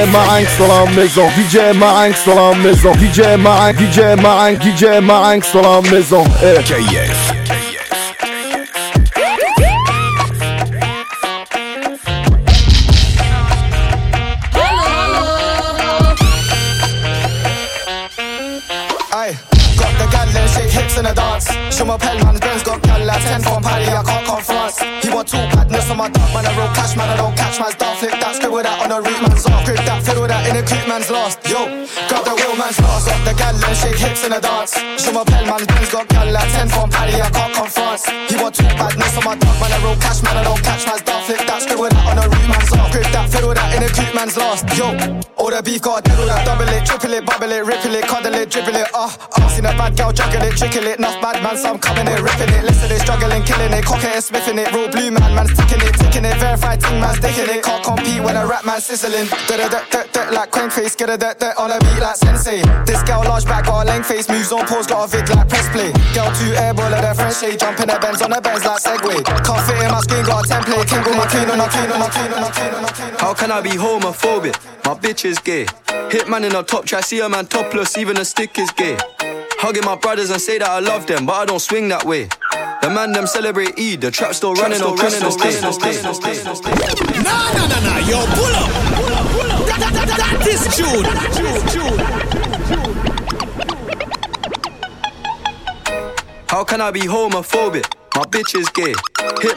DJ Marinx dans la maison, DJ Marinx dans la maison, DJ Marinx, DJ Marinx, DJ Marinx dans la maison. Eh. KF. in a dance. Show my pen, man, Ben's got gal like 10 from Paddy, I can't come France. He want two badness on my dog, man, I roll cash, man, I don't catch man's dog. Grab the wheel man's last. Up the gal and shake hips in a dance. Show my pen, man, Ben's got gal like 10 from Paddy, I can't come France. He want two badness on my dog, man, I roll cash, man, I don't catch man's dog. Flip that, scribble that on a root man's off. Grip that, fiddle that in a creep man's last. Yo, all the beef got that, double it, triple it, bubble it, ripple it, cuddle it, dribble it, ah. Uh, uh, seen a bad girl juggle it, trickle it, enough bad man, I'm coming it, ripping it. Listen, they struggling, killing it, cocking it, sniffing it. Real blue man, man's ticking it, ticking it. Verified ting man's sticking it. Can't compete when a rap man sizzling. Da da da da like crank face, get a da da on a beat like sensei. This girl large back, got a length face, moves on pause, got a vid like press play. Girl two airball at her French shade, jumping her bends on her bends like Segway. Can't fit in my screen, got a template. King on my clean on my clean on my clean on my clean on my clean. How can I be homophobic? My bitch is gay. Hitman in a top try, see a man topless, even a stick is gay. Hugging my brothers and say that I love them, but I don't swing that way. The man them celebrate Eid, the trap still running on Christmas Day. Nah, nah, nah, nah, yo, pull up, pull up, pull up. That, that, that, that is June. How can I be homophobic? My bitch is gay. Hit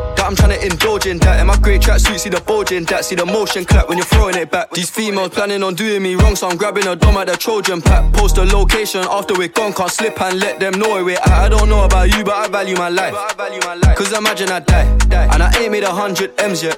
that I'm trying to indulge in that. In my great tracksuit, see the bulge in that. See the motion clap when you're throwing it back. These females planning on doing me wrong, so I'm grabbing a dome at the Trojan pack. Post a location after we're gone, can't slip and let them know where we're at. I don't know about you, but I value my life. Cause imagine I die, and I ain't made a hundred M's yet.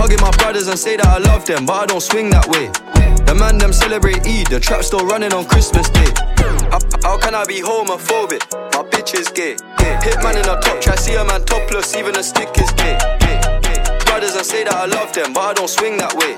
Hugging my brothers and say that I love them, but I don't swing that way. The man them celebrate Eid, the trap still running on Christmas Day. How, how can I be homophobic? My bitch is gay. Hitman in a top try, see a man topless, even a stick is gay. Brothers and say that I love them, but I don't swing that way.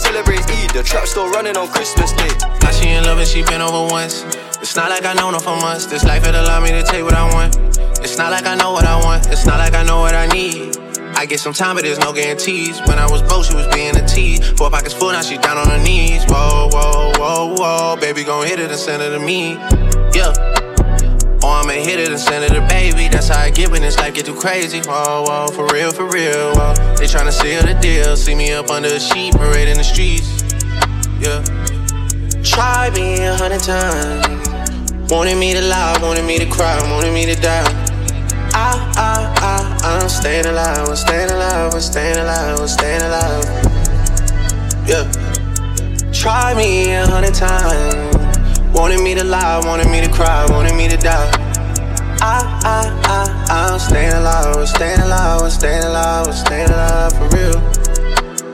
Celebrate Eid, the trap still running on Christmas Day. Now she in love and she been over once. It's not like I know her for months. This life it allowed me to take what I want. It's not like I know what I want. It's not like I know what I need. I get some time, but there's no guarantees. When I was broke, she was being a tease. Four pockets full, now she down on her knees. Whoa, whoa, whoa, whoa. Baby, gon' hit it and send it to me. Yeah. Or I'ma hit it and send it to baby. That's how I get when this life get too crazy. Whoa, whoa, for real, for real. Whoa. They tryna seal the deal. See me up under a sheet, parade in the streets. Yeah. Try me a hundred times. Wanted me to lie, wanted me to cry, wanted me to die. I'm staying alive, I'm staying alive, I'm staying alive, I'm staying alive. Yeah. Try me a hundred times. Wanted me to lie, wanted me to cry, wanted me to die. I, I, I, I'm staying alive, I'm staying alive, I'm staying alive, I'm staying alive for real.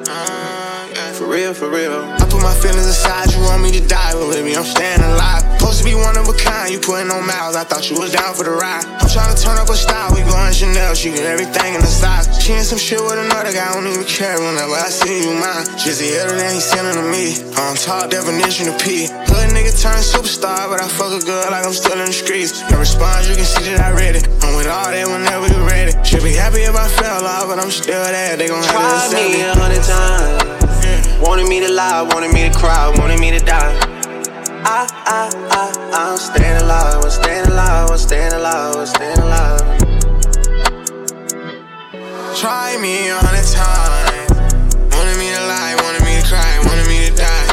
Uh, for real, for real. My feelings aside, you want me to die, but baby, I'm staying alive. Supposed to be one of a kind, you putting on miles. I thought you was down for the ride. I'm trying to turn up a style, we going Chanel, she get everything in the size. She in some shit with another guy, I don't even care whenever I see you mine. The other than he sending to me. On top definition of P. Hood nigga turn superstar, but I fuck a girl like I'm still in the streets. No response, you can see that I read it. I'm with all that whenever you ready. Should be happy if I fell off, but I'm still there. They gon' have to me a hundred times. Wanted me to lie, wanted me to cry, wanted me to die. I, I, I, I'm staying alive, I'm staying alive, I'm staying alive, I'm staying alive. Try me on a time. Wanted me to lie, wanted me to cry, wanted me to die.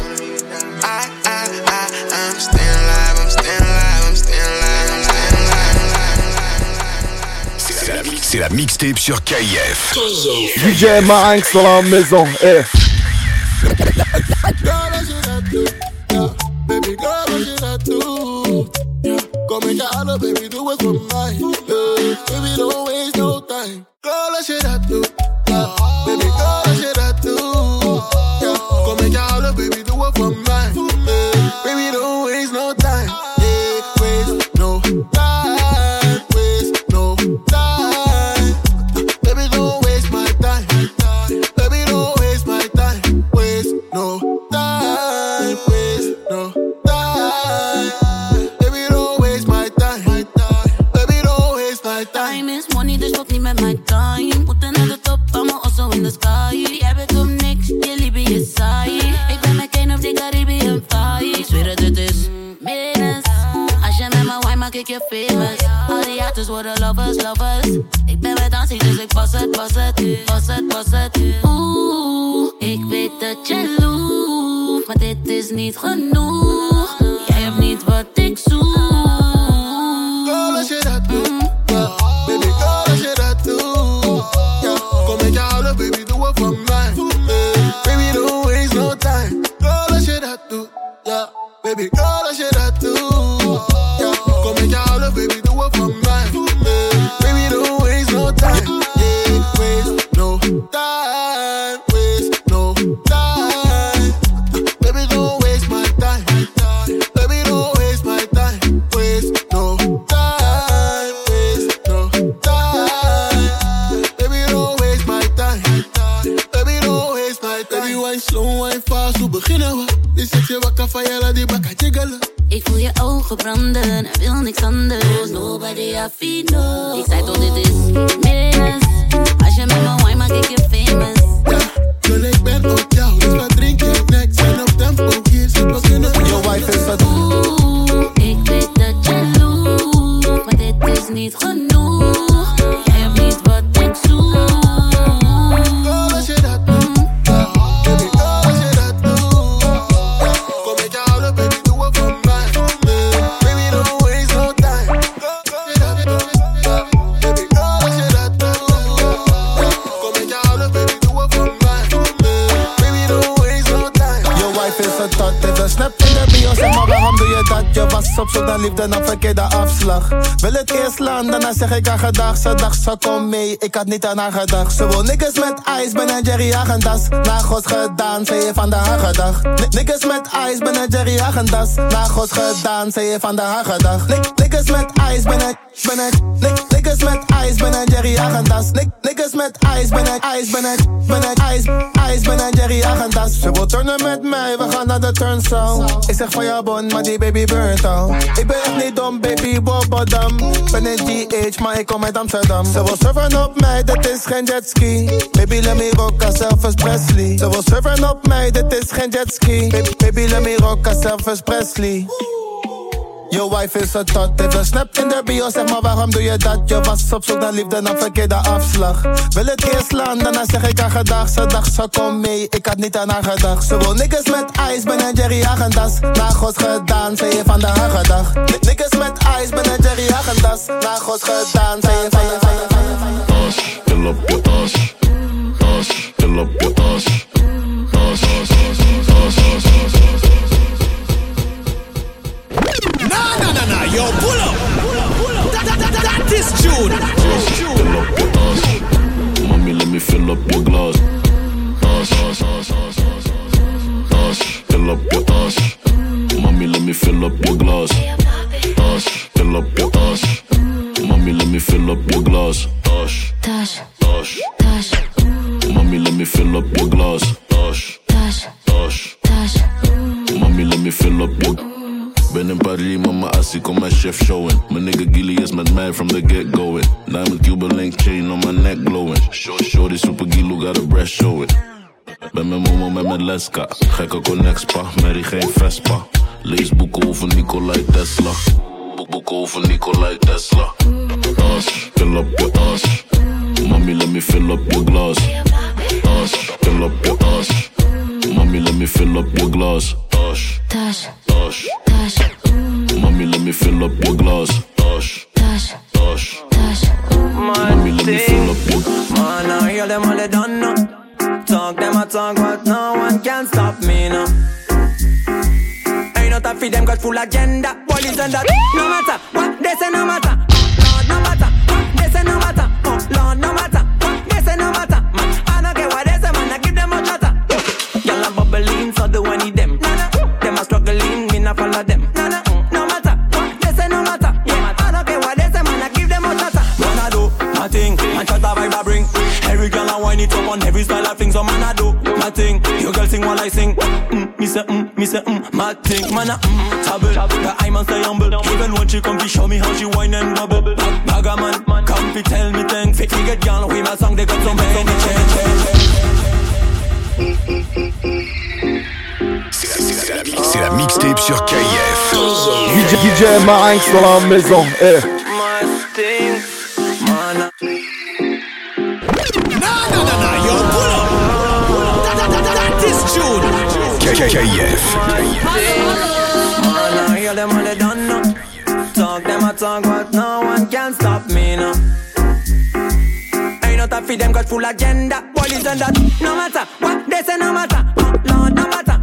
I, I, I, I'm staying alive, I'm staying alive, I'm staying alive, I'm staying alive. C'est la, la mixtape sur KIF. DJ Marinx dans la maison. Hey. Baby do. Come baby, do it for mine. Yeah. Baby, don't waste no time. Girl, I should have do. Yeah. Baby. Haters worden lovers, lovers. Ik ben met dansie, dus ik pas het, pas het, pas het, pas het. Oeh, ik weet dat je loeft, maar dit is niet genoeg. Branden en wil niks anders. Nobody I feel no. Ik zei toch dit is mis. Als je met me wine maak ik je famous. Liefde, dan verkeerde afslag. Wil het eerst slaan, daarna zeg ik haar gedag. Ze dacht, ze kom mee, ik had niet aan haar gedacht. Ze wil niggas met ijs, ben een Jerry Agendas. Na God gedaan, ze heeft van de haar gedacht Ni- Niggas met ijs, ben een Jerry Agendas. Na God gedaan, ze heeft van de haar gedacht Ni- Niggas met ijs, ben een, ben een Niggas met ijs, ben een Jerry Agendas. Met ijs, ben een ijs, ben een, ben een ijs, ijs, ben een Jerry Agendas. Ze wil turnen met mij, we gaan naar de turnzaal Ik zeg van ja bon, maar die baby burnt al. Ik ben echt niet dom, baby, bobbadam Ben in GH, maar ik kom uit Amsterdam. Ze wil surfen op mij, dit is geen jetski. Baby, let me rock als Elvis Presley. Ze wil surfen op mij, dit is geen jetski. Baby, let me rock als Elvis Presley je wife is een tot, heeft een snap in de bio, zeg maar waarom doe je dat? Je was op zoek naar liefde, dan verkeerde afslag. Wil het eerst slaan, daarna zeg ik haar gedag. Ze dacht, ze kom mee, ik had niet aan haar gedacht. Ze wil niggas met ijs, ben een Jerry Agendas. Na God gedaan, ze heeft van de haar gedacht Ni- Niggas met ijs, ben een Jerry Agendas. Na God gedaan, ze heeft van de van de van de van de as, fill up your Alaska. Gekke connexpa, Mary geen Vespa. Lees boeken over Nikolai Tesla. Boeken over Nikolai Tesla. Als, kill la Jenny say mm, my thing. Man I mm, tabble, the I man stay humble. Even when she come to show me how she and bubble. Bag, bagger man, come fi tell me. Fi get girl my song, they got some. C'est la mixtape sur KF. DJ, DJ Marinx dans la maison. Eh. Yo, KF. Man, I hear them all they done know. Talk them a talk, but no one can stop me now. Ain't not a feed them got full agenda. And that, no matter what they say, no matter. Oh, Lord, no matter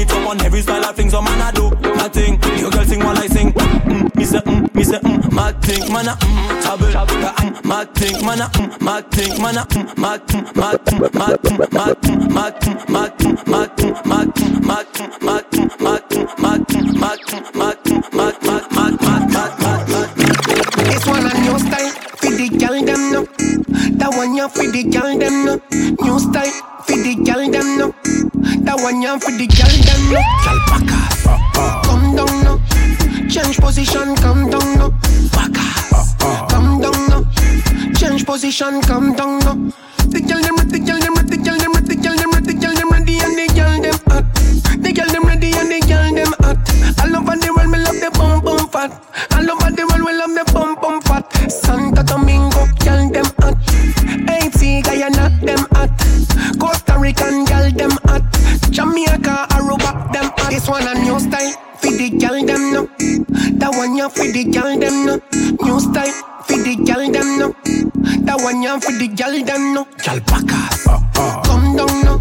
it up on every style I thing, so man I do my thing. Your girl sing while I sing. Mm, me say mm, me say mm, my thing, man I mm, tabble, the mm, my thing, man I mm, my thing, man I mm, my mm, my mm, my mm, my mm, my mm, my mm, my mm, my mm, my mm, my mm, my mm, my mm, my mm, my mm, my my my my This one a new style, for the girl them no. That one ya for the girl them no. New style, for the girl them no. That one ya for the girl them no. Girl backas, uh, uh. come down no. Change position, come down no. Backas, uh, come down no. Change position, come down no. The girl them ready, the girl them ready, the girl them ready, the girl them ready, the girl them ready, and the girl them hot. The girl them ready and the girl them hot. All over the world, me love the bum bum fat. All over the world, we love the bum bum fat. Santa Domingo, them hot. Costa Rican, girl them hot. Jamaica, Aruba, them hot. This one a new style, for the girl them no. That one ya for the girl them no. New style, for the girl them no. That one ya for the girl them no. Girl backas, uh, uh. come down no.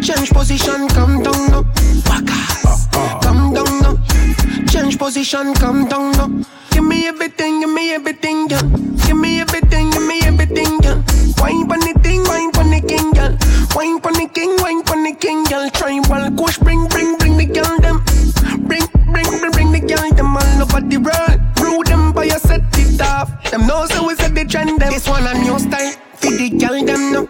Change position, come down no. Backas, uh, come down no. Change position, come down no. Give me everything, give me everything, girl. Give me everything, give me everything, girl. Wine pon the thing, wine Wine pon the king, wine pon the king, girl. Tribal kush, bring, bring, bring the girl them. Bring, bring, bring, bring the girl them all over the world. Rude them by your set it off. Them know so we set the trend them. This one a new style. For the girl them no.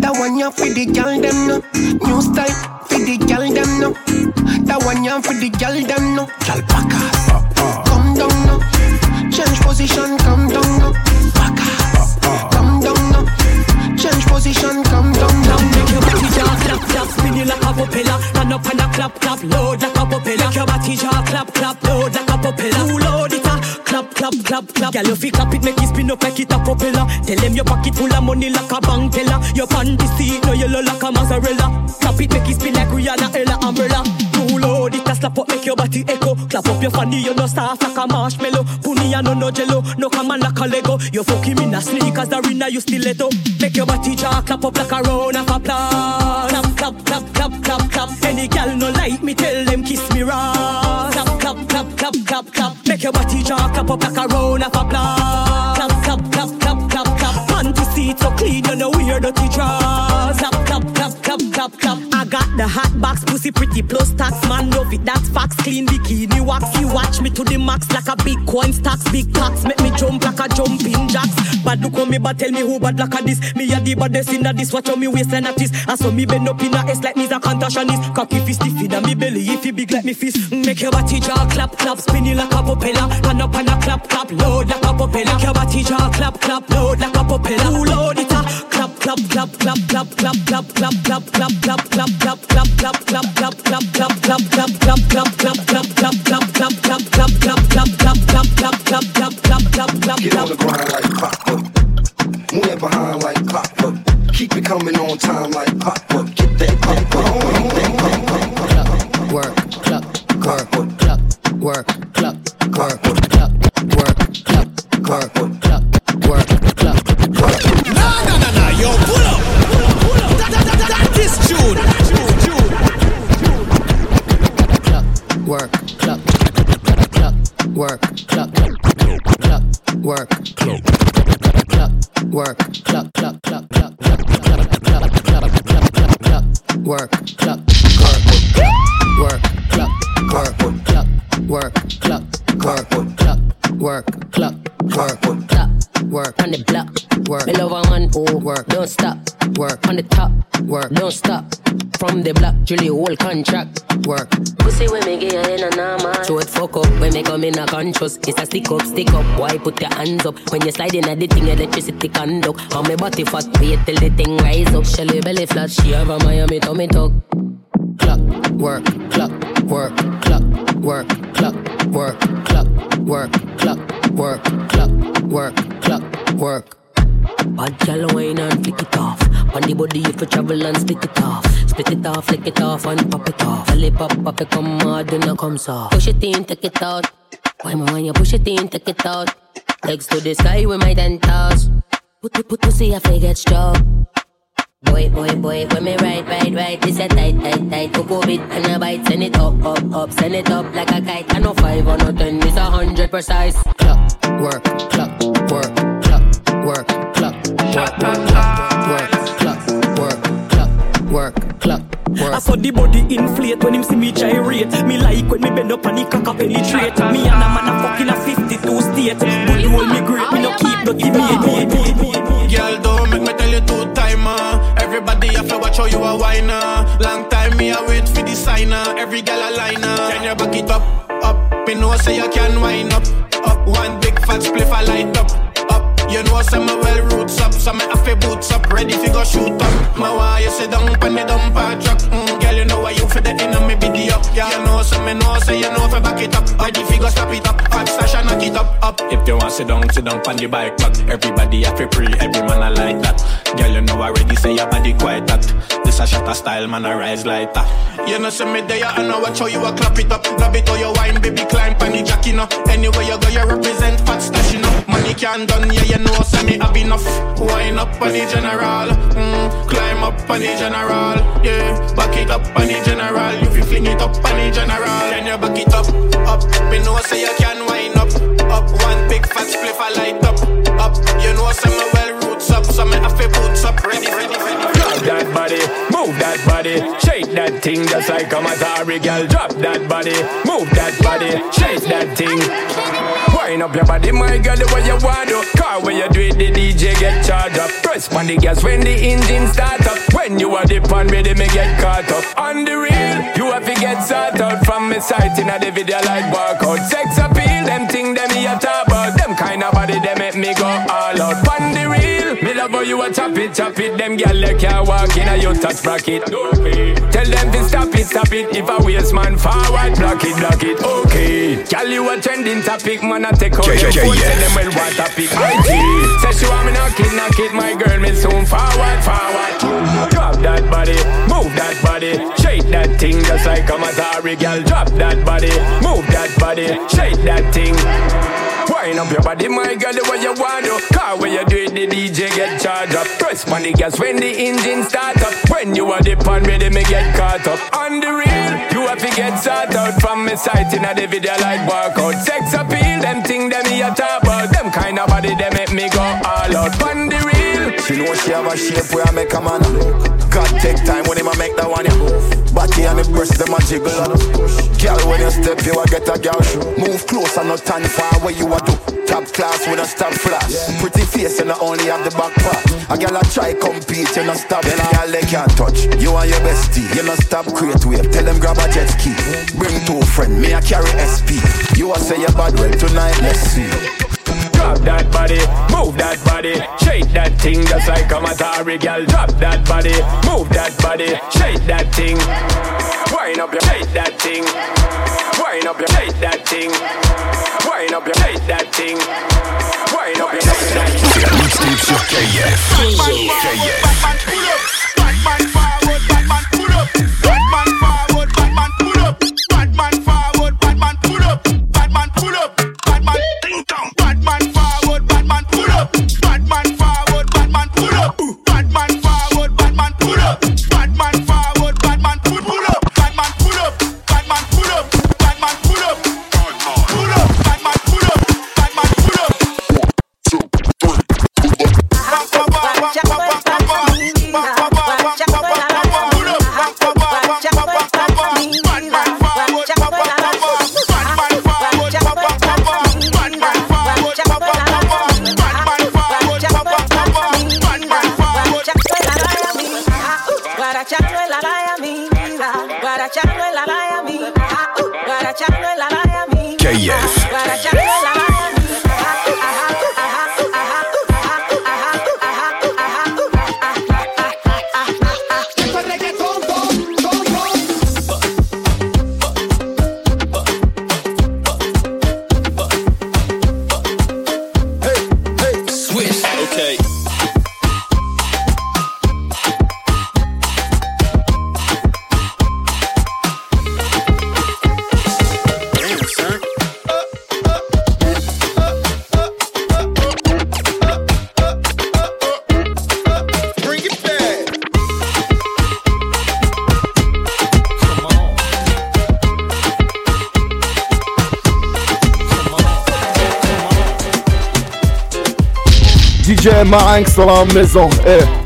That one ya for the girl them no. New style. For the girl them no. That one ya for the girl them no. Girl backas. Uh, uh. Come down no. Change position. Come clap clap, load like a propeller. Make your body jaw clap clap, load like a propeller. Who load it a clap clap clap clap. Girl, you fi clap it, make it spin up like it a propeller. Tell them your pocket full of money like a bank teller. Your panty seat no yellow like a mozzarella. Clap it, make it spin like Rihanna, Ella, umbrella. Who load it a slap up, make your body echo. Clap up your fanny, you no soft like a marshmallow. Puni and no no jello, no come on like a Lego. You fucking in a sneakers, the arena you stiletto. Make your body jaw clap up like a round of applause. Clap, clap. Any gal no like me, tell them kiss me raw. Clap, clap, clap, clap, clap, clap. Make your body jaw clap up like a round of applause. Clap, clap, clap, clap, clap, clap. Panty seat so clean, you know wear dirty drawers. I got the hot box, pussy pretty plus tax, man love it. That's facts, clean bikini wax. You watch me to the max like a big coin stacks, big tax. Make me jump like a jumping jacks. Bad look on me, but tell me who bad like a this. Me a the baddest in a this. Watch on me waistline at this. I saw me bend up in a S like me's a contortionist. Cocky fist stiff in a me belly if it big like me fist. Mm, make your body jaw clap clap, spin spinning like a propeller. Hand up and a clap clap, load like a propeller. Make your body jaw clap clap, load like a propeller. Who load it a work, don't stop. Work on the top. Work. Don't stop. From the block, Julie whole contract. Work. Pussy when me get in a normal. So it fuck up when me come in a conscious. It's a stick up, stick up. Why put your hands up when you slide in at the thing? Electricity conduct. On me body fat, wait till the thing rise up. Shelly belly flat, she have a Miami tummy tuck. Clap, work, clap, work, clap, work, clap, work, clap, work, clap, work, clap, work, clap, work. Bad gal wine and flick it off. On the body if you travel and split it off. Split it off, flick it off and pop it off. Tell it pop, pop it come hard and it come soft. Push it in, take it out. Why my when you push it in, take it out. Legs to the sky with my ten toes. Put, put, put, pussy, I get stroke. Boy, boy, boy, when me ride, ride, ride, this a tight, tight, tight. Coco bit and a bite, send it up, up, up, send it up like a kite. I know five or no ten, it's a hundred precise. Clap, work, clap, work, clap, work, clap, work, clap, work, clap, work, clap, work, clap. Work. I saw the body inflate when him see me gyrate. Me like when me bend up and the cock up penetrate. Me and a man a fucking a 52 state. Good hold me great, me no keep dirty me. Girl, don't make me tell you two timer. Everybody have to watch how you a whiner. Long time me a wait for the signer. Every gal a liner. Can you back it up, up? Me know say you can wind up, up. One big fat spliff I light up, up. You know some my well roots up, some me have boots up, ready fi go shoot up. My why you sit down pon the dumper truck? Mm, girl, you know why you for the end of the video. Yeah, you know some me know say you know fi back it up, ready fi go stop it up. Hot stash and knock it up, up. If you want sit down, sit down pon the bike back. Everybody have pre, every man I like that. Girl, you know I already say your body quite that. This a shot style, man, I rise like that. You know see me there, I know watch how you a clap it up, grab it or you wine, baby, climb pon the jack, you know. Anywhere you go, you represent fat stash, you know. Money can't done, yeah, you know, say me have enough. Wine up on the general, mm, climb up on the general, yeah. Back it up on the general, if you fling it up on the general, then you back it up, up. Me know say you can wine up, up. One big fat spliff I light up, up. You know say me well roots up, so me have boots up, ready, ready, ready. Drop that body, move that body, shake that thing just like a Matari girl. Drop that body, move that body, shake that thing. Up your body, my girl, the way you want to. Car where you do it, the DJ get charged up. Press on the gas when the engine start up. When you are dip on ready, me get caught up. On the real, you have to get sorted out from me sight in the video like barcode. Sex appeal, them thing them me a talk about. Them kind of body, they make me go all out. The love how you a chop it, chop it. Them gyal they can't walk in a you touch bracket. Okay. Tell them to stop it, stop it. If a waste man forward, block it, block it. Okay. Gyal you a trending topic, man. I take out your phone, tell them well what topic. IG. Say she want me knock it, knock it. My girl, me soon forward, forward. Drop that body, move that body, shake that thing just like a Matari girl. Drop that body, move that body, shake that thing. Wind up your body, my girl, the way you want to. Car where you do it, the DJ get charged up. Press on the gas when the engine start up. When you are the pan ready, me get caught up. On the real, you have to get sorted out from me sight in a the video like workout. Sex appeal, them thing them me a about. Them kind of body, they make me go all out. On the real, She know she have a shape where I make a man look. God take time when him a make that one ya. Body and the breast them a jiggle and Girl when you step you a get a girl shoe. Move close and not stand far where you a do. Top class with a stop flash. Pretty face and not only have the back part. A girl a try compete you not stop. Then a they can't touch. You and your bestie you not stop create wave. Tell them grab a jet ski. Bring two friend me a carry SP. You a say you bad well tonight let's see. Drop that body, move that body, shake that thing just like a Matari girl. Drop that body, move that body, shake that thing. Wind up your shake that thing. Wind up your shake that thing. Wind up your shake that thing. Wind up your shake that thing. C'est la mixtape sur KF. KF. dans la maison. Hey.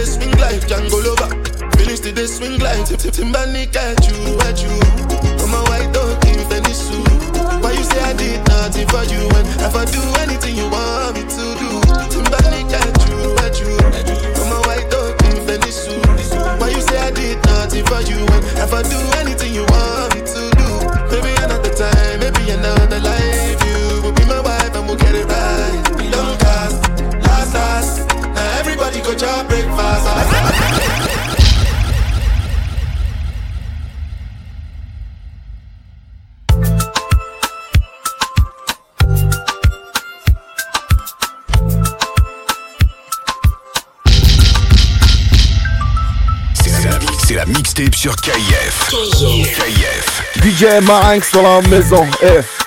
the swing life, Django lover. Finish the swing life, tip tip Timbani catch you, at you. I'm a white dog in Fendi suit. Why you say I did nothing for you? And if I do anything you want me to do, Timbani catch you, at you. I'm a white dog in Fendi suit. Why you say I did nothing for you? And if I do anything you want sur KIF. KIF. KIF. DJ Marinx dans la maison. F.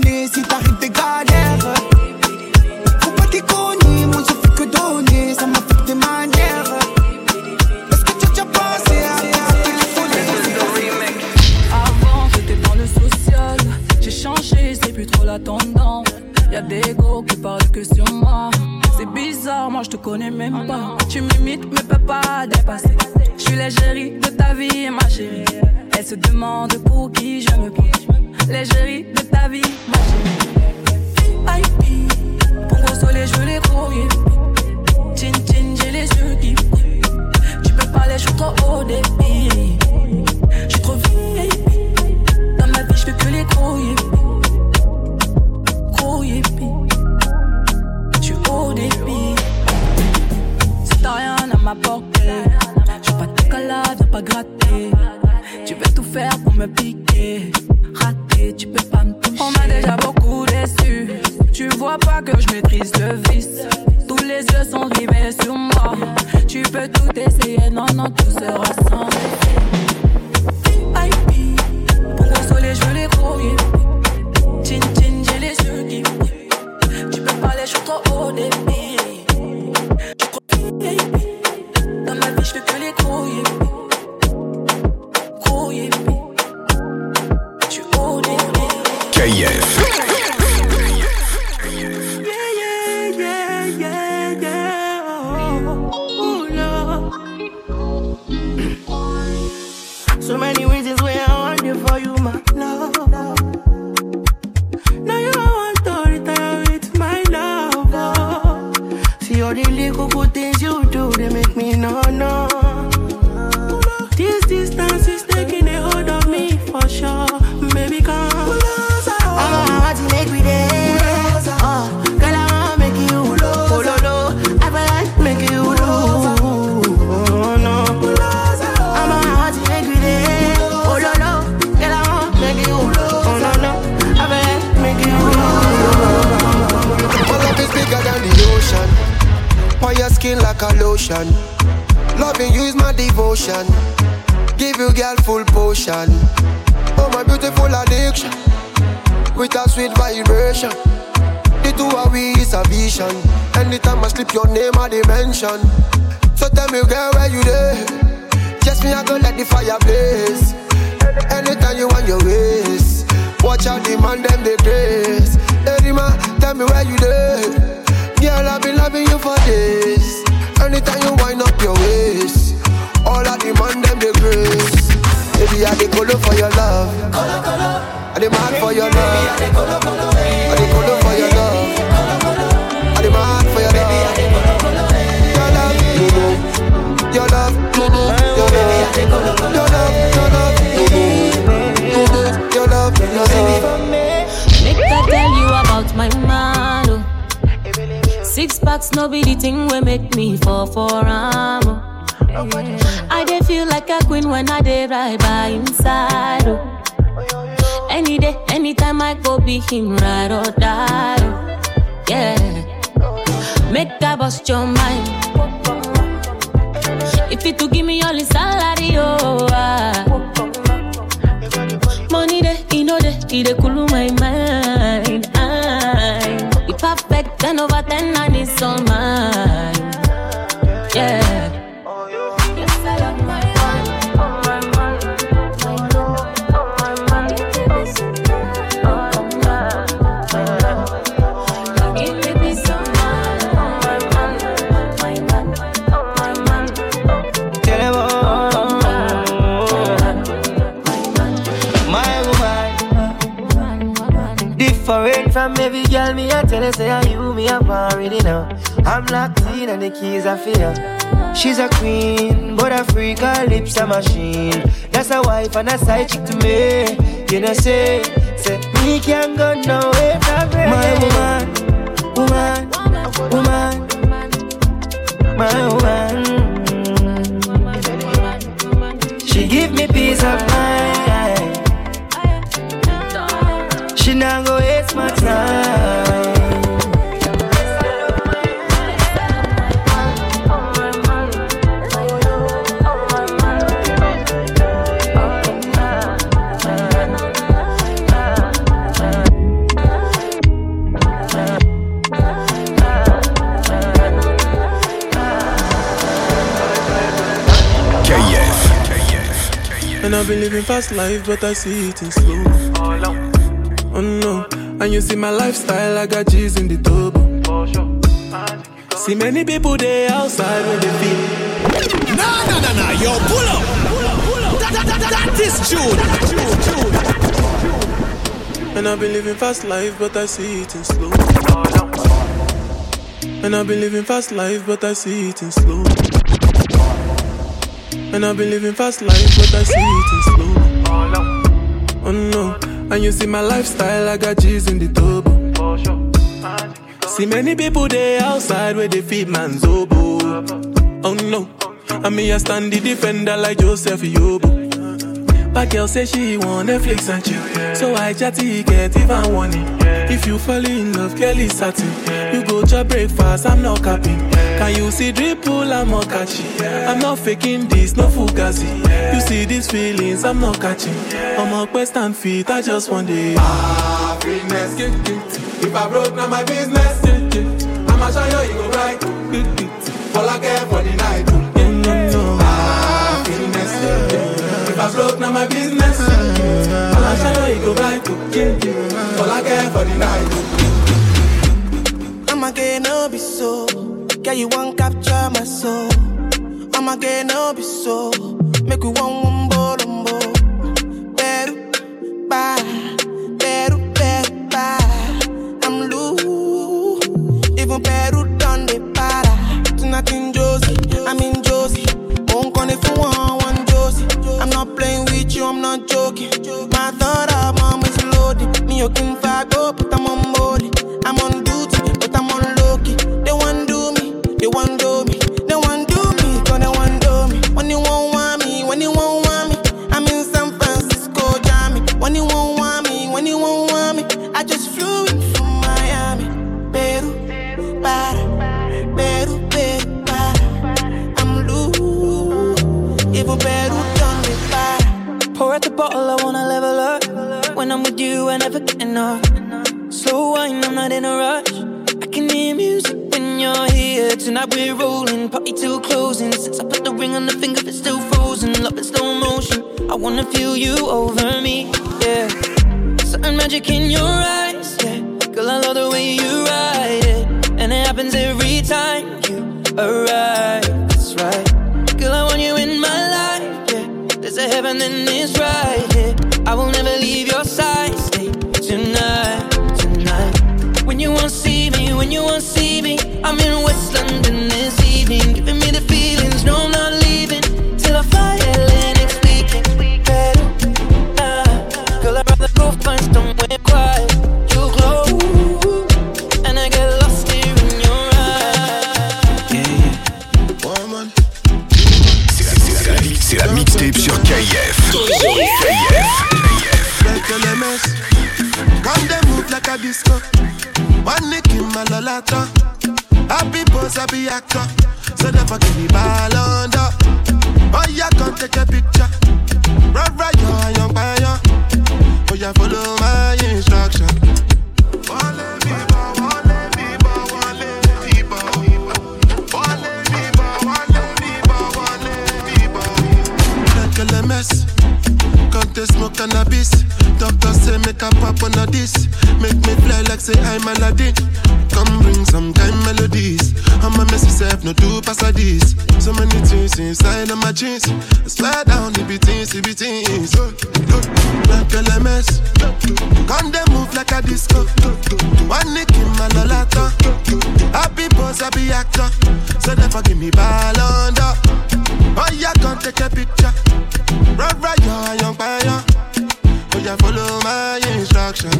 si t'arrives des all the little good things you do, they make me no no. This distance is taking a hold of me for sure. Skin like a lotion? Loving you is my devotion. Give you girl full potion. Oh my beautiful addiction. With a sweet vibration. The two of we is a vision. Anytime I slip your name I dimension. So tell me girl where you there? Just me I go let the fire blaze. Anytime you want your ways. Watch out the man them the grace. Hey man, tell me where you there? Girl I've been loving you for days. Anytime you wind up your waist. All the man them the grace. Baby I the color for your love. I the mad for your love. I the color for your love. I the mad for your love. Your love. Your love. Your love, your love, Six packs, no be the thing we make me fall for am. I dey feel like a queen when I dey ride by inside. Oh. Any day, anytime I go be him ride or die. oh. Yeah, make I bust your mind. If you to give me all the salary, oh. ah. Money dey, you know dey, it dey cool my mind. Ten over ten, and it's all mine. Yeah. Say I me up already now. I'm locked in and the keys are fear. She's a queen, but a freak, her lips a machine. That's a wife and a side chick to me. You know say, say me can't go nowhere from her. My woman, woman, woman, my woman. She give me peace of mind. She not go waste my time. I've been living fast life, but I see it in slow. Oh no, And you see my lifestyle, I got G's in the turbo. See many people there outside when they feel. Nah, nah, nah, nah, yo, pull up. Pull up, pull up. That, that, that, that, that is June. And I've been living fast life, but I see it in slow. And I've been living fast life, but I see it in slow. And I've been living fast life, but I see it in slow. Oh no, and you see my lifestyle, I got G's in the turbo. See many people there outside where they feed man's oboe. Oh no, and me I stand the defender like Joseph Yobo. But girl say she want Netflix and chill, so I chatty get even warning. If you fall in love, Kelly satin. You go to breakfast, I'm not capping. Can you see dripple, I'm not catching. I'm not faking this, no fugazi. You see these feelings, I'm not catching. I'm a quest and feet, I just want it. Happiness, if I broke, now my business. I'ma show you, you go right. All I care for the night. Happiness, if I broke, now my business. I'ma show you, you go right. All I care for the night. I'ma get no. Girl, you won't capture my soul. I'ma get no be so. Make we one one ball. Better, bye. Better, better, bye. I'm loose. Even better done the para. Tonight in Josie, I'm in Josie. Won't call if you want one Josie. I'm not playing with you, I'm not joking. My thought of mom is loaded. Me, you can go, but I'm on When I'm with you, I never get enough. Slow wine, I'm not in a rush. I can hear music when you're here. Tonight we're rolling, party till closing. Since I put the ring on the finger, it's still frozen. Love in slow motion. I wanna feel you over me, yeah. Certain magic in your eyes, yeah. Girl, I love the way you ride it, and it happens every time you arrive. That's right. Girl, I want you in my life, yeah. There's a heaven and it's right here. I will never leave your side. Stay tonight, tonight. When you won't see me, when you won't see me, I'm in West London this evening, giving me the like a disco. One nick in my lolata. Happy boss, happy actor. So never give me ball under. Oh, yeah, come take a picture. Right, right, yo, young fire. Oh, yeah, follow my instruction. Ba. Like LMS. Come to smoke cannabis. Doctor say make a pop on a this. Make me fly like say I'm Aladdin. Come bring some kind melodies. I'm a mess myself, no do pass a this. So many things inside of my jeans. Swear down, it be things, it be things. Like LMS. Come they move like a disco. One nick in my lolata. Happy boss, happy actor. So never give me ball under. Oh yeah, come take a picture. Right, right, yo, young fire. Follow my instruction.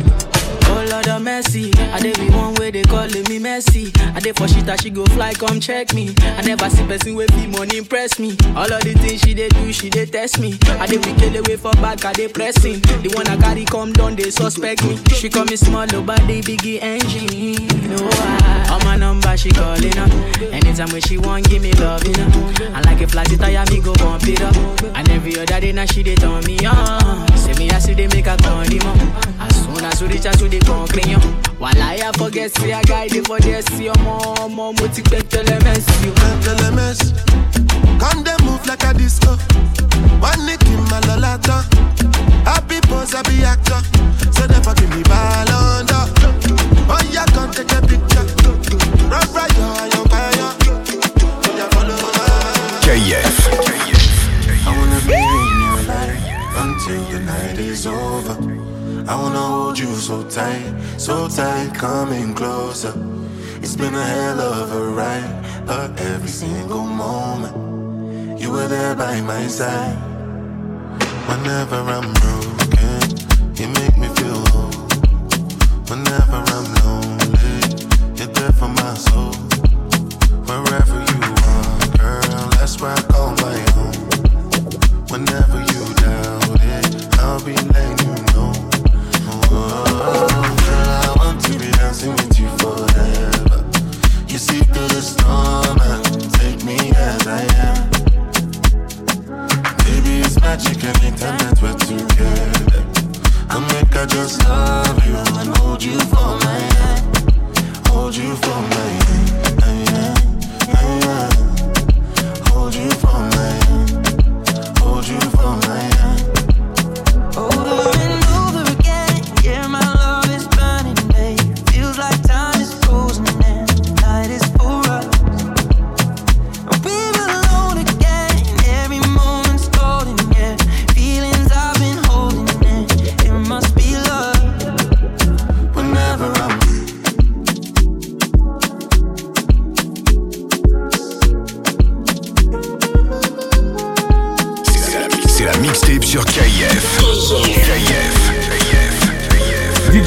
Oh Lord of mercy, I dey be one way they calling me messy. I dey for shit she go fly, come check me. I never see person with fee money impress me. All of the things she dey do, she dey test me. I dey kill away for back, I dey pressing. The one I carry come down, they suspect me. She call me small, body biggie engine. No, ah. I, on my number she calling up. Anytime when she want, give me love, you know. And like a flat tire, me go bump it up. And every other day now she dey turn me on. Say me I they make a condiment. As soon as you reach out to the companion, while I forget, see a guy there for this, see your mom, mom, what you take tell them, you tell them, Can they move like a disco. One nick in my lolata. Happy pose, happy actor. So never give me ball under. Oh, yeah, come take a picture. Run right, you're on fire. KF. Night is over. I wanna hold you so tight, so tight, coming closer. It's been a hell of a ride, but every single moment you were there by my side. Whenever I'm broken, you make me feel whole. Whenever I'm lonely, you're there for my soul. Wherever you are, girl, that's where I call my home. Whenever you it, I'll be letting you know. Oh, girl, I want to be dancing with you forever. You see through the storm and take me as I am. Baby, it's magic that we're together. I make I just love you and hold you for my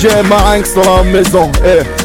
DJ Marinx dans la maison. Eh.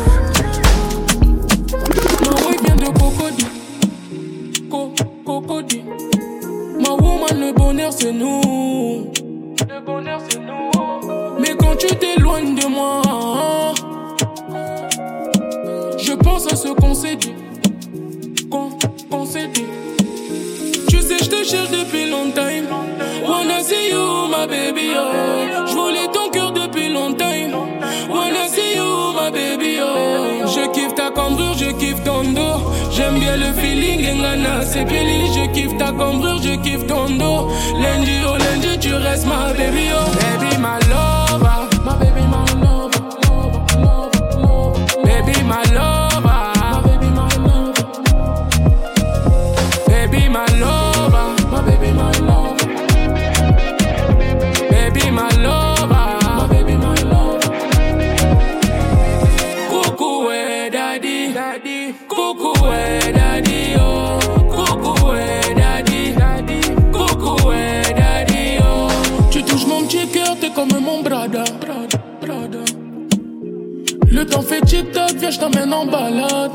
Je t'emmène en balade.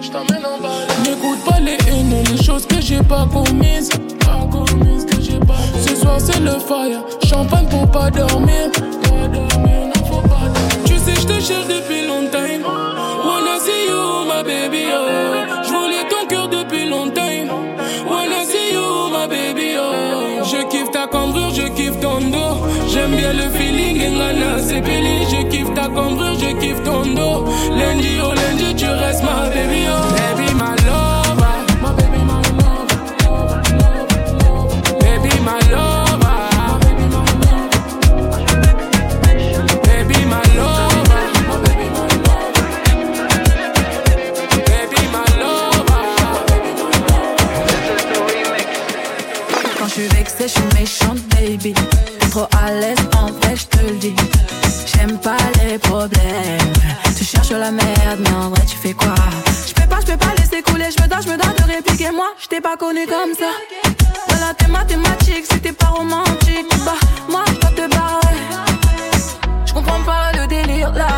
Je t'emmène en balade. N'écoute pas les haines, les choses que j'ai pas commises. Pas commises, que j'ai pas commises. Ce soir c'est le fire, champagne pour pas dormir. Pas dormir, non faut pas dormir. Tu sais, je te cherche depuis longtemps. Wanna see you, my baby, oh. Je kiffe ton dos. J'aime bien le feeling, Ngana, c'est Billy. Je kiffe ta cambrure, je kiffe ton dos. Lundi, oh lundi, tu restes ma baby, oh. Baby, pas connu comme ça. Voilà, t'es mathématique, si t'es pas romantique. Bah, moi, dois te barrer. Je pas le délire là.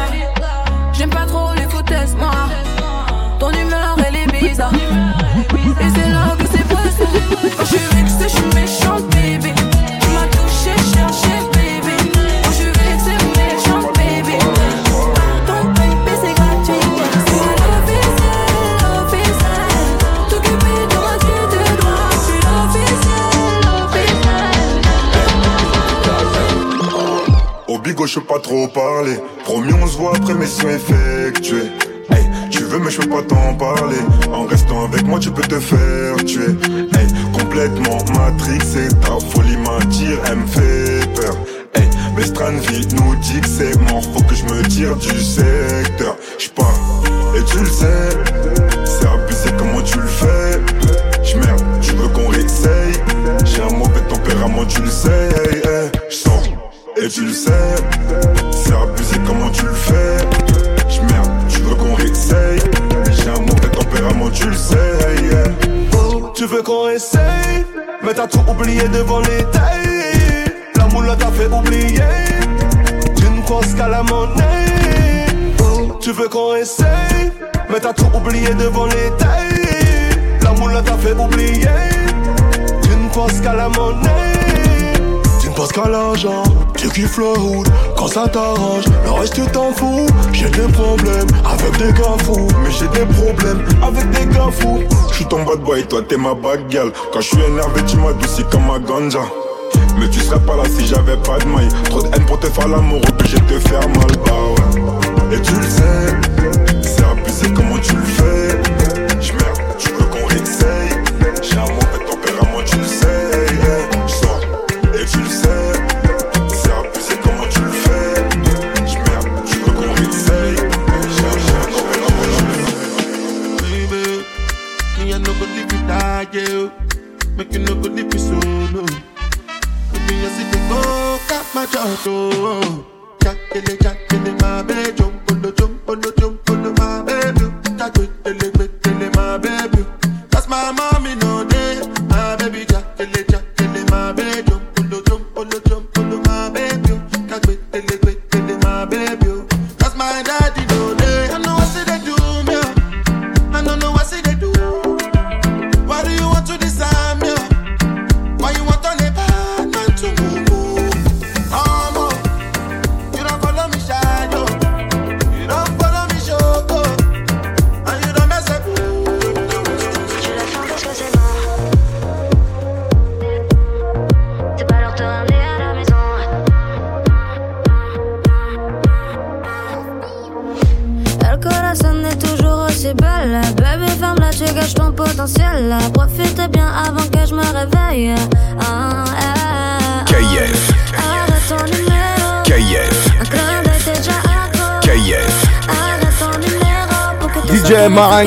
J'aime pas trop les foutaises, moi. Ton humeur, elle est bizarre. Et c'est là que c'est passé. Je suis Au bigo, je pas trop parler. Promis, on se voit après mission effectuée. Hey, tu veux, mais je peux pas t'en parler. En restant avec moi, tu peux te faire tuer. Hey, complètement matrixé, ta folie m'attire, elle me fait peur. Hey, mais Stranville nous dit que c'est mort, faut que je me tire du secteur. J'pars, et tu le sais, c'est abusé comment tu le fais? J'merde, tu veux qu'on réessaye? J'ai un mauvais tempérament, tu le sais. Hey, hey. Et tu le sais, c'est abusé comment tu le fais? J'merde, tu veux qu'on réessaye? J'ai un mauvais tempérament, tu le sais. tu veux qu'on essaye, mais t'as tout oublié devant les tailles. La moule t'a fait oublier. Tu ne penses qu'à la monnaie. Tu veux qu'on essaye, mais t'as tout oublié devant les tailles. La moule t'a fait oublier. Tu ne penses qu'à la monnaie. Penses qu'à l'argent, tu kiffes le hood quand ça t'arrange. Le reste tu t'en fous. J'ai des problèmes avec des gars fous, mais j'ai des problèmes avec des gars fous. J'suis ton bad boy, toi t'es ma bad girl. Quand je suis énervé, tu m'adoucis comme ma ganja. Mais tu serais pas là si j'avais pas de maille. Trop de haine pour te faire l'amour, obligé de te faire mal, bah ouais. Et tu le sais, c'est abusé comment tu le fais. My job, oh.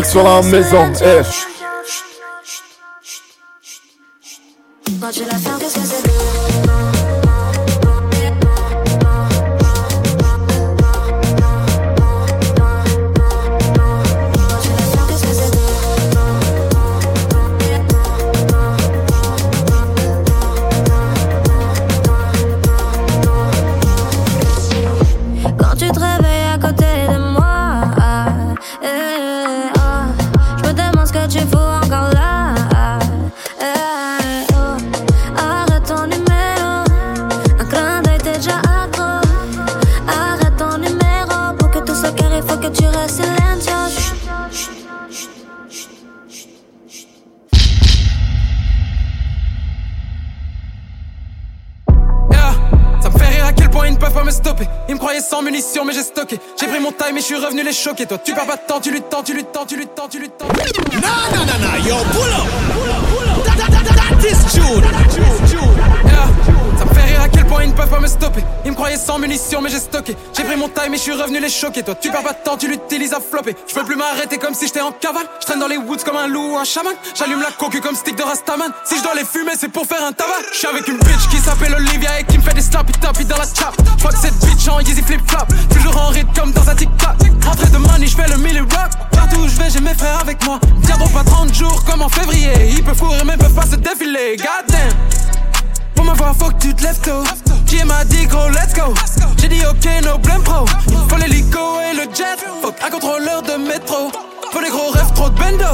5 sur la maison. Eh, me stopper. Ils me croyaient sans munitions, mais j'ai stocké. J'ai pris mon time et je suis revenu les choquer. Toi, tu perds pas de temps, tu lui tends, tu lui tends, tu lui tends, tu nah, nah, nah, yo, pull up. That, that, that. Ils ne peuvent pas me stopper. Ils me croyaient sans munitions, mais j'ai stocké. J'ai pris mon time et je suis revenu les choquer. Toi, tu perds pas de temps, tu l'utilises à flopper. Je peux plus m'arrêter comme si j'étais en cavale. Je traîne dans les woods comme un loup ou un chaman. J'allume la coque comme stick de Rastaman. Si je dois les fumer, c'est pour faire un tabac. Je suis avec une bitch qui s'appelle Olivia et qui me fait des slappy tappy dans la chap. Je crois que cette bitch en Yeezy flip flop. Toujours en rythme comme dans un tic-tac. Rentrée de money, je fais le milli rock. Partout où je vais, j'ai mes frères avec moi. Tiendront pas 30 jours comme en février. Ils peuvent courir, mais peuvent pas se défiler. God damn. Pour me voir, faut que tu te lèves tôt. Qui m'a dit gros, let's go. J'ai dit ok, no blame pro. Faut l'hélico et le jet. Fuck un contrôleur de métro. Faut des gros rêves, trop de bendo.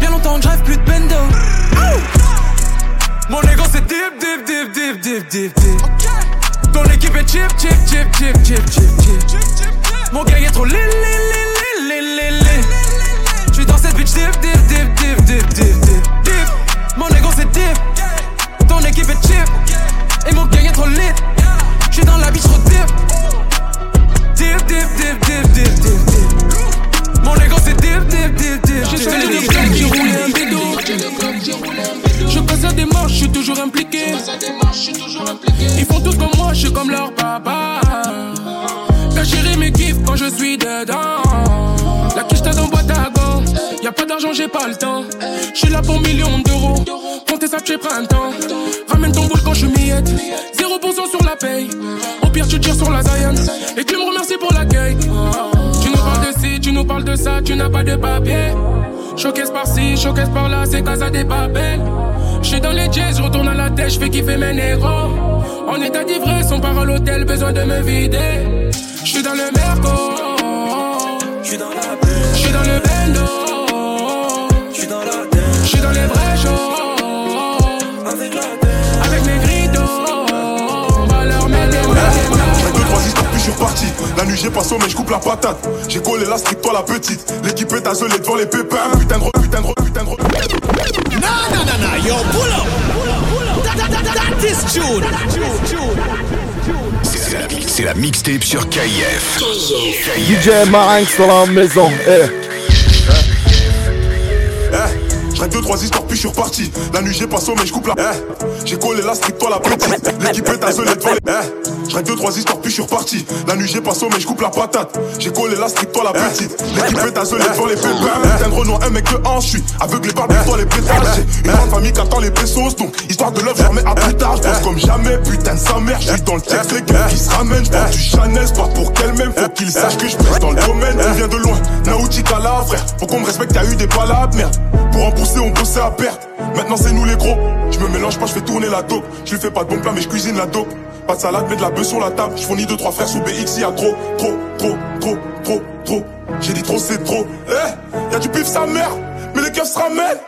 Bien longtemps je rêve plus de bendo. Mon ego c'est deep, deep, deep, deep, deep, deep, deep. Ton équipe est chip, chip, chip, chip, chip, chip, chip. Mon gang est trop lit, lit, lit, lit. J'suis dans cette bitch dip, dip, dip, dip, dip, dip, dip, dip. Mon ego c'est dip. Ton équipe est chip Et mon gang est trop lit J'suis dans la bitch trop dip Dip, dip, dip, dip, dip, dip, dip Mon ego c'est dip, dip, dip, dip J'ai dip, sorti dip, dip, roulé dip, un bédo. Je passe à des marches, je suis toujours impliqué. Ils font tous comme moi, je suis comme leur papa. Ta chérie me kiffe quand je suis dedans. La quiche t'a dans boîte à gants. Y'a pas d'argent, j'ai pas le temps. Je suis là pour millions d'euros. Comptez ça, tu printemps. Ramène ton boule quand je miette. 0% sur la paye. Au pire, tu tires sur la Zion. Et tu me remercies pour l'accueil. Tu nous parles de ci, tu nous parles de ça, tu n'as pas de papier. Showcase par-ci, showcase par-là, c'est Casa des Babel. J'suis dans les jazz, je retourne à la tête, j'fais kiffer mes négros. En état d'ivresse, on part à l'hôtel, besoin de me vider. J'suis dans le merco. J'suis dans la J'suis dans le vrais shows. Avec la Avec mes gritos. On va leur mettre des J'ai deux, trois histoires, puis je suis reparti. La nuit, j'ai pas sommeil, mais je coupe la patate. J'ai collé la stricte, toi la petite. L'équipe est devant les pépins. Putain de re- putain de re- putain de nah, nah, yo, pull up. That, that, that, that is June. C'est la, mixtape sur KIF. DJ Marinx dans la maison. Eh. Règle deux, trois histoires, puis je suis reparti. La nuit, j'ai pas sommeil, je coupe la. Eh, j'ai collé la stricte, toi la petite. L'équipe est azelée devant les. Eh, je règle deux, trois histoires, puis je suis reparti. La nuit, j'ai pas sommeil, je coupe la patate. J'ai collé la stricte, toi la petite. L'équipe est azelée devant les pépins. Putain de Renault, un mec de hanche, je suis aveuglé par toi les pétages. J'ai une grande famille qui attend les pesos, donc histoire de l'œuvre, je remets à plus tard. Je pense comme jamais, putain de sa mère. Je suis dans le texte, les gars qui se ramènent. Je porte du Chanel, pas pour qu'elle-même. Faut qu'il sache que je pèse dans le domaine. On vient de loin, Nautica là, frère. Faut qu'on me respecte, y'a eu des palabres, merde. Pour en pousser, on bossait à perte. Maintenant, c'est nous les gros. Je me mélange pas, je fais tourner la dope. Je lui fais pas de bon plat, mais je cuisine la dope. Pas de salade, mais de la bœuf sur la table. Je fournis deux, trois frères sous BX, y'a trop, trop, trop, trop, trop, trop. J'ai dit trop, c'est trop. Eh, y'a du pif sa mère, mais les keufs se ramènent.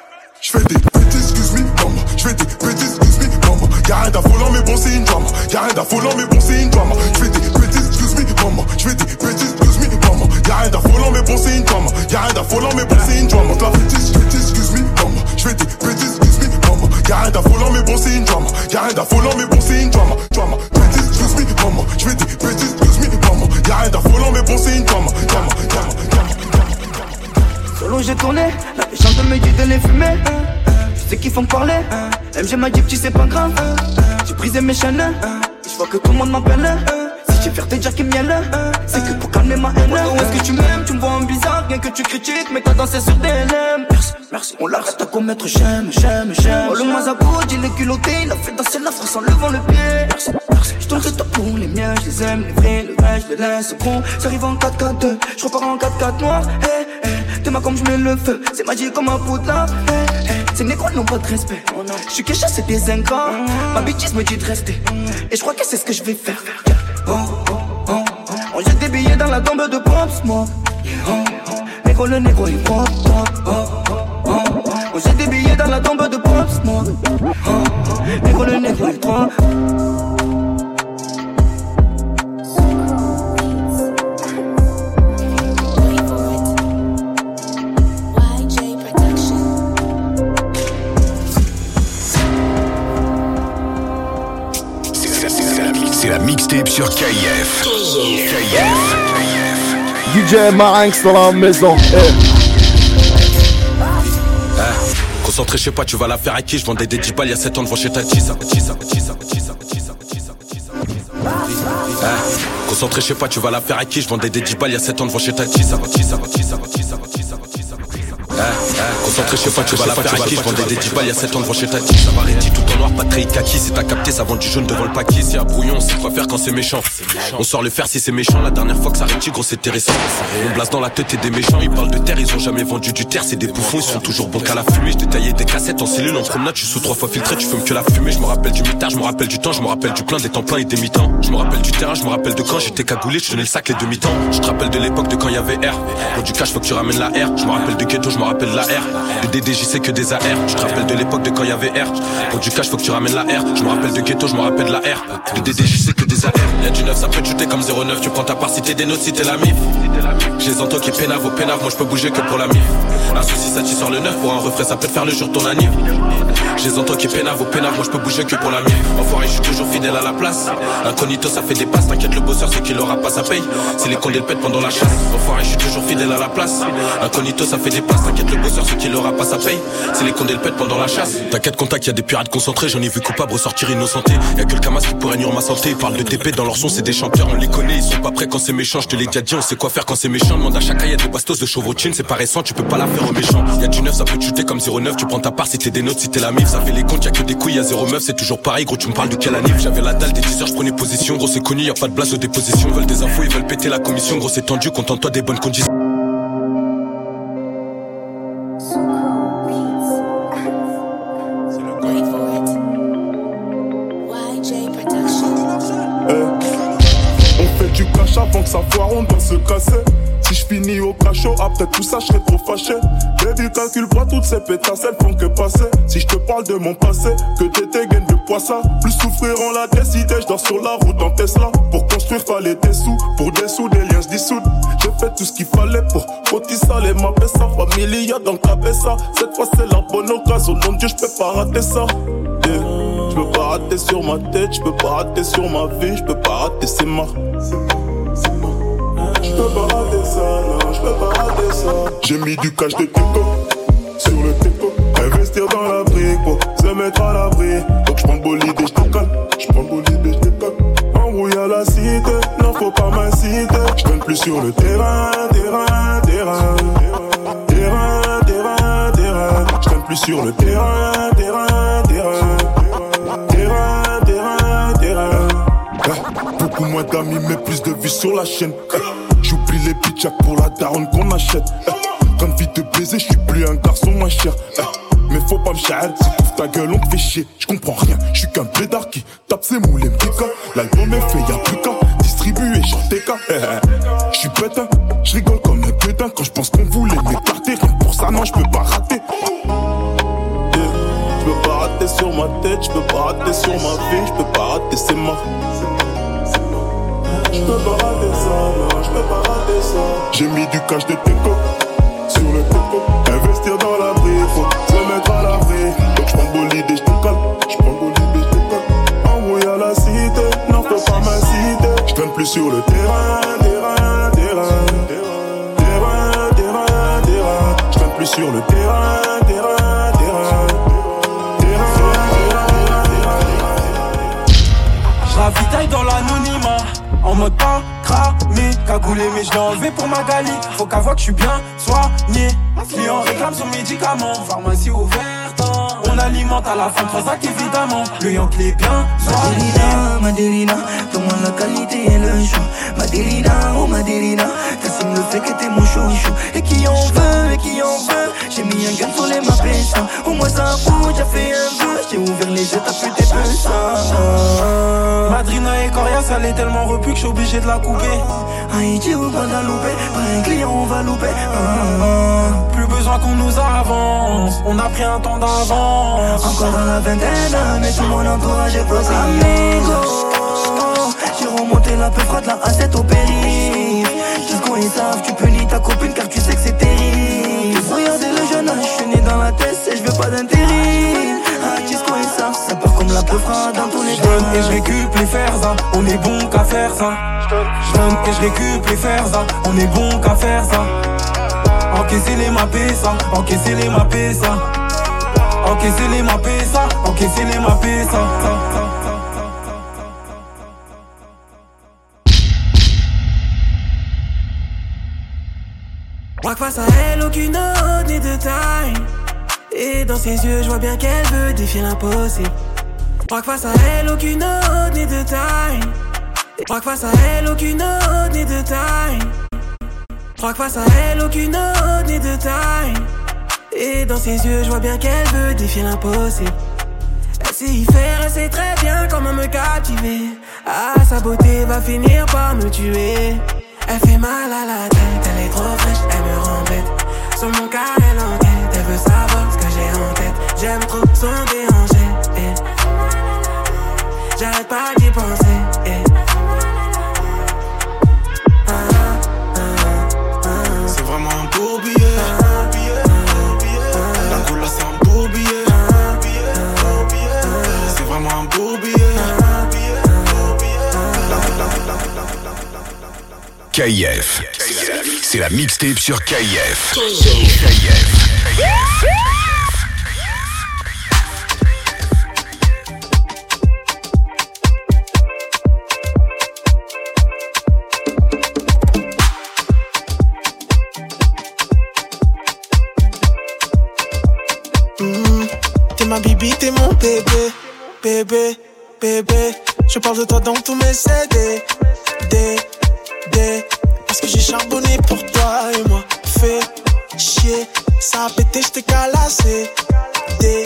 Je fais des bêtises, excuse me, maman. Je fais des bêtises, excuse me, maman. Y'a rien d'affolant, mais bon, c'est une drama. Y'a rien d'affolant, mais bon, c'est une drama. Je fais des bêtises, excuse me, maman. Je fais des bêtises, excuse me, maman. Y'a rien d'affolant, mais bon, c'est une drama. Y'a rien d'affolant, mais bon, c'est une drama. La bêtise, bêtise, excuse me. Je fais des bêtises, excuse me, maman. Y'a rien d'affolant, mais bon, c'est une drama. Y'a rien d'affolant, mais bon, c'est une drama. Drama, bêtises, excuse me, maman. Je fais des bêtises, excuse me, maman. Y'a rien d'affolant, mais bon, c'est une drama. Drama, drama, drama. Solo j'ai tourné, la méchante me dit de les fumer. Je sais qu'ils font parler, MG m'a dit petit c'est pas grave. J'ai brisé mes chaînes, je vois que tout le monde m'appelle. Si j'ai fierté dire qu'ils miel, c'est que pour calmer ma haine. Où est-ce que tu m'aimes, tu me vois en bizarre, rien que tu critiques, mais t'as dansé sur des LM. Merci, on l'arrête à commettre, j'aime, j'aime, j'aime. Oh le Mazabo, il est culotté, il a fait danser la France en levant le pied. Merci, merci, je tourne top pour les miens, je les aime, les vrais, le vrai, je les laisse con. J'arrive en 4-4-2, je repars en 4-4 noir. Hey, hey, t'es ma comme je mets le feu, c'est magique comme un poudlard. Hey, hey, ces négros n'ont pas de respect. Je suis caché, c'est des ingrats. Ma bêtise me dit de rester. Et je crois que c'est ce que je vais faire. Oh, oh, oh, oh. On jette des billets dans la tombe de Pops, moi. Oh, oh. Négro, le négro, il pop, pop. Oh, oh, j'ai des billets dans la tombe de Pops, moi. Oh, négro le négro le prend. mixtape sur KIF. KIF. KIF. DJ Marinx dans la maison. Hey. Concentré, je sais pas, tu vas la faire à qui Je vendais des 10 balles il y a 7 ans devant chez ta tissa. Eh, Concentré, je sais pas, tu vas la faire à qui Je vendais des 10 balles il y a 7 ans devant chez ta tissa. Concentré, je sais pas, tu vas la faire à qui Je vendais des 10 balles il y a 7 ans devant chez ta tissa. Ça rédi tout en noir, pas très kaki. Si t'as capté, ça vend du jaune devant le paquet. Si à brouillon, on sait quoi faire quand c'est méchant? On sort le fer si c'est méchant. La dernière fois que ça réti, gros, c'était récent. On place dans la tête et des méchants. Ils parlent de terre, ils ont jamais vendu du terre. C'est des bouffons, ils sont toujours bons qu'à la fumée. Je détaillais des cassettes en cellule en promenade. Je suis sous trois fois filtré, tu fumes que la fumée. Je me rappelle du mitard, je me rappelle du temps, je me rappelle du plein, des temps pleins et des mi-temps. Je me rappelle du terrain, je me rappelle de quand j'étais cagoulé, je tenais le sac les demi-temps. Je te rappelle de l'époque de quand il y avait R. Pour du cash, faut que tu ramènes la R. Je me rappelle du ghetto, je me rappelle la R. Le DDJ, c'est que des AR. Je te rappelle de l'époque de quand y avait R. Pour du cash, faut que tu ramènes la R. Je me rappelle de ghetto, je me rappelle de la R. Le DDJ, c'est que des AR. Y'a du neuf, ça peut te shooter comme 09. Tu prends ta part si t'es des notes, si t'es la mif. J'ai les entends qui pénavent au pénave, moi je peux bouger que pour la mif. Un souci, ça t'y sort le neuf. Pour un refrain, ça peut te faire le jour ton anniv. J'ai les entends qui pénavent au pénave, moi je peux bouger que pour la mif. Enfoiré, je suis toujours fidèle à la place. Incognito, ça fait des passes. T'inquiète, le bosseur, c'est qu'il aura pas sa paye. C'est les condés le pète pendant la chasse. Enfoiré, je suis toujours fidèle à la place. Incognito, ça fait des passes. T'inquiète, le bosseur, aura pas sa paye. C'est les condés le pète pendant la chasse. T'inquiète, contact, y a des pirates concentrés. J'en ai vu coupable ressortir innocenté. Y'a que le Kamas qui pourrait nuire ma santé. Ils parlent de TP dans leur son, c'est des chanteurs. on les connaît, ils sont pas prêts quand c'est méchant. Je te l'ai déjà dit, on sait quoi faire quand c'est méchant. Demande à chacun, y a des bastos de chevrotine, c'est pas récent, tu peux pas la faire au méchant. Y a du neuf, ça peut te chuter comme 09, tu prends ta part si t'es des notes, si t'es la mif. Ça fait les comptes, y a que des couilles, y a 0 meuf, c'est toujours pareil, gros, tu me parles de quelle année? J'avais la dalle des 10 heures, je prenais position, gros, c'est connu, y a pas de place aux. Ils veulent des infos, ils veulent péter la commission, gros, c'est tendu, contente-toi des bonnes conditions. Avant que ça foire, on doit se casser. Si je finis au cachot, après tout ça, je serais trop fâché. Baby, calcule pas toutes ces pétasses, font que passer. Si je te parle de mon passé, que t'étais gaine de poisson. Plus souffrir en la décidé, je dors sur la route en Tesla. Pour construire, fallait des sous. Pour des sous, des liens se dissoudent. J'ai fait tout ce qu'il fallait pour ça les ma ça. Familia dans le cabessa. Cette fois, c'est la bonne occasion. De Dieu, je peux pas rater ça. Yeah. Je peux pas rater sur ma tête, je peux pas rater sur ma vie, je peux pas rater, c'est mort. J'ai mis du cash de teco sur le teco. Investir dans la brique pour se mettre à l'abri. Donc je prends le bolide et je décolle. Je prends le bolide je. Embrouille à la cité, non faut pas m'inciter. Je plus sur le terrain, terrain, terrain. Terrain, terrain, terrain. Je plus sur le terrain, terrain, terrain. Terrain, terrain, terrain. Ah, Beaucoup moins d'amis, mais plus de vues sur la chaîne. Pitchaks pour la daronne qu'on achète. Ah, Comme vie de baiser, je suis plus un garçon moins cher. Ah, Mais faut pas me charrer, si t'ouvres ta gueule, on te fait chier. Je comprends rien, je suis qu'un blédard qui tape ses moules et m'pica. L'album est fait, y'a plus qu'à distribuer, chanter qu'à. Je suis bête, hein, je comme un putain quand je pense qu'on voulait m'écarter. Rien pour ça, non, je peux pas rater. Yeah. Je peux pas rater sur ma tête, je peux pas rater sur ma vie, je peux pas rater, c'est mort. Je peux pas rater ça, non, je peux pas rater ça. J'ai mis du cash de teco sur le teco. Investir dans la brique, faut se mettre à l'abri. Donc je prends bolide et je décolle. Je prends bolide et je décolle. Embrouille à la cité, non, faut pas m'inciter. Je donne plus sur le terrain, terrain, terrain. Terrain, terrain, terrain. Je donne plus sur le terrain, terrain, terrain. Je ravitaille dans l'anonymat En mode cramé, cagoulé mais je l'ai enlevé pour ma gali Faut qu'à que je suis bien soigné Client réclame son médicament Pharmacie ouverte On alimente à la fin Transac évidemment Le Yankee est bien soigné Madelina, donne-moi la qualité et le choix. Madelina, oh Madelina, Cassim le fait que t'es mon chouchou. Et qui en veut, et qui en veut? J'ai mis un gain sur les ma ça. Au moins ça fout, j'ai fait un vœu. J'ai ouvert les yeux, t'as pu tes peu. Madrina et Corias, elle est tellement repu que je suis obligé de la couper Haïti ou Guadeloupe, pas un client, on va louper. Ah. Plus besoin qu'on nous avance On a pris un temps d'avance Encore à la vingtaine, mais tout mon entourage est posé. Amigo, j'ai remonté la peu froide, la A7 au périph. Juste qu'on ils savent, tu peux ni ta copine car tu sais que c'est terrible. Regardez le jeune âge, je suis né dans la tête et je veux pas d'intérim. Ah, ils savent, ça la les Je donne et je récup les fers, on est bon qu'à faire ça. Je donne et je récup les fers, on est bon qu'à faire ça. Encaisser les mappés, ça, encaisser les mappés, ça. Encaisser les mappés, ça, encaisser les mappés, ça. ça, ça. Moi que face à elle, aucune autre n'est de taille. Et dans ses yeux, je vois bien qu'elle veut défier l'impossible. Moi que face à elle, aucune autre n'est de taille. Moi que face à elle, aucune autre n'est de taille. Moi que face à elle, aucune autre n'est de taille. Et dans ses yeux, je vois bien qu'elle veut défier l'impossible. Elle sait y faire, elle sait très bien comment me captiver. Ah, sa beauté va finir par me tuer. Elle fait mal à la tête, elle est trop fraîche, elle me rend bête. Sur mon cas, elle enquête, elle veut savoir ce que j'ai en tête. J'aime trop son déhanché. Eh. J'arrête pas d'y penser. eh. Ah, ah, ah, ah. C'est vraiment un beau billet. La couleur c'est un beau billet. C'est vraiment un beau billet. KIF. C'est la mixtape sur KIF. KIF. Bébé, bébé, bébé. Je parle de toi dans tous mes CD. D, D. Parce que j'ai charbonné pour toi et moi. Fais chier, ça a pété, j't'ai calassé. D,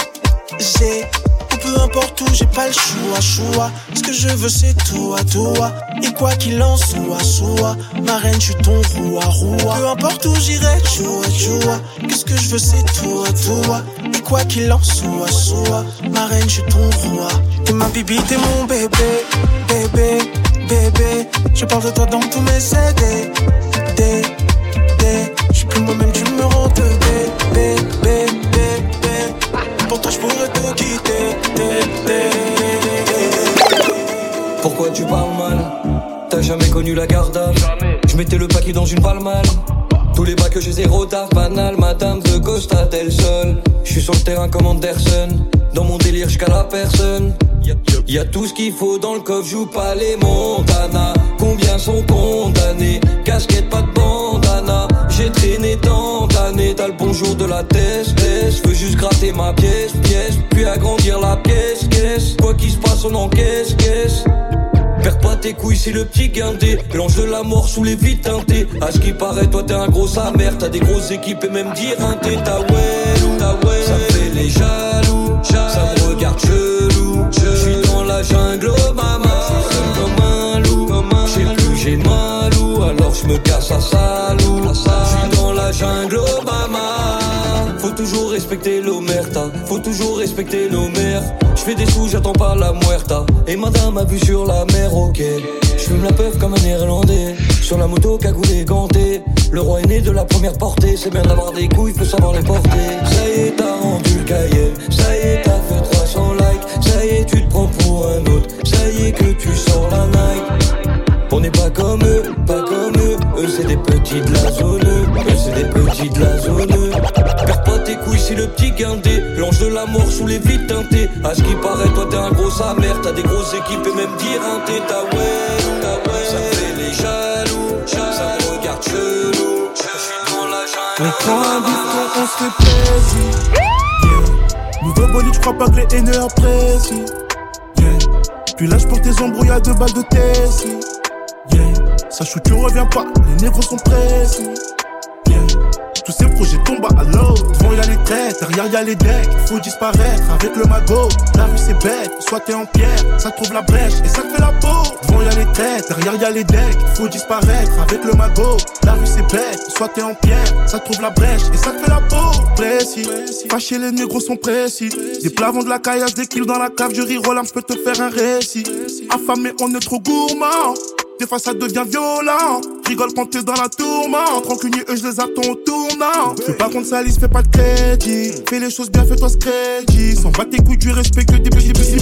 G. Ou peu importe où, j'ai pas le choix, choix. Ce que je veux, c'est toi, toi. Et quoi qu'il en soit, soit. Ma reine, je suis ton roi, roi. Peu importe où j'irai, choua, choua. Qu'est-ce que je veux, c'est toi, toi. Quoi qu'il en soit, soit. Ma reine, je suis ton roi. T'es ma bibi, t'es mon bébé, bébé, bébé. Je parle de toi dans tous mes CD. D, D. Je suis plus moi-même, tu me rends de bébé, bébé, bébé. Pour toi, je pourrais te quitter. D, D. Pourquoi tu parles mal? T'as jamais connu la garde Je mettais le paquet dans une palmale Tous les bas que j'ai zéro taf banal Madame de Costa del Sol Je suis sur le terrain comme Anderson Dans mon délire jusqu'à la personne y a tout ce qu'il faut dans le coffre, joue pas les Montana. Combien sont condamnés? Casquette, pas de bandana. J'ai traîné tant d'années, t'as le bonjour de la test. Je veux juste gratter ma pièce, pièce. Puis agrandir la pièce, caisse. Quoi qu'il se passe, on encaisse, caisse. Perds pas tes couilles, c'est le petit guindé. L'ange de la mort sous les vitres teintées. À ce qui paraît, toi t'es un gros mère. T'as des grosses équipes et même dire un t'es ta ouais, ta ouais. Ça fait les jaloux, ça me regarde chelou. Je suis dans la jungle, oh maman. Comme un loup, je sais plus j'ai mal ou alors je me casse à salou. Je suis dans la jungle, oh maman. Faut toujours respecter l'omerta, faut toujours respecter nos. Je fais des sous, j'attends pas la muerta. Et madame a vu sur la mer, ok. Je fume la peuf comme un néerlandais. Sur la moto, cagoulé, ganté. Le roi est né de la première portée. C'est bien d'avoir des couilles, faut savoir les porter. Ça y est, t'as rendu le cahier. Ça y est, t'as fait 300 likes. Ça y est, tu te prends pour un autre. Ça y est que tu sors la Nike. On n'est pas comme eux, pas comme eux. Eux, c'est des petits de la zone. Eux, c'est des petits de la zone. Perds pas tes couilles, c'est le petit guindé. L'ange de la mort sous les vitres teintées. À ce qui paraît, toi, t'es un gros sa. T'as des grosses équipes et même dire un t'es ta ouais, ta ouais. Ça fait les jaloux, ça me regarde chelou. Je suis dans la On jungle. prend un bifton, on se plaisir. Nouveau bolide, j'crois pas que les haineux apprécient. Yeah. Puis lâche pour tes embrouilles à deux balles de Tessie. Sache où tu reviens pas, les négros sont. Yeah. Tous ces projets tombent à l'eau. Devant y'a les traites, derrière y'a les decks. Faut disparaître avec le magot. La rue c'est bête, soit t'es en pierre, ça trouve la brèche et ça fait la peau. Devant y'a les traites, derrière y'a les decks. Faut disparaître avec le magot. La rue c'est bête, soit t'es en pierre, ça trouve la brèche et ça te fait la peau. Précis, fâché les négros sont précis. Des plavons de la caillasse, des kills dans la cave, du riz je peux te faire un récit. Affamé, on est trop gourmand. Des fois ça devient violent. Rigole quand t'es dans la tourmente. Rancunier, eux, je les attends au tournant. Fais pas contre Salis, fais pas de crédit. Fais les choses bien, fais-toi ce crédit. Sans battre tes couilles, du respect que des petits petits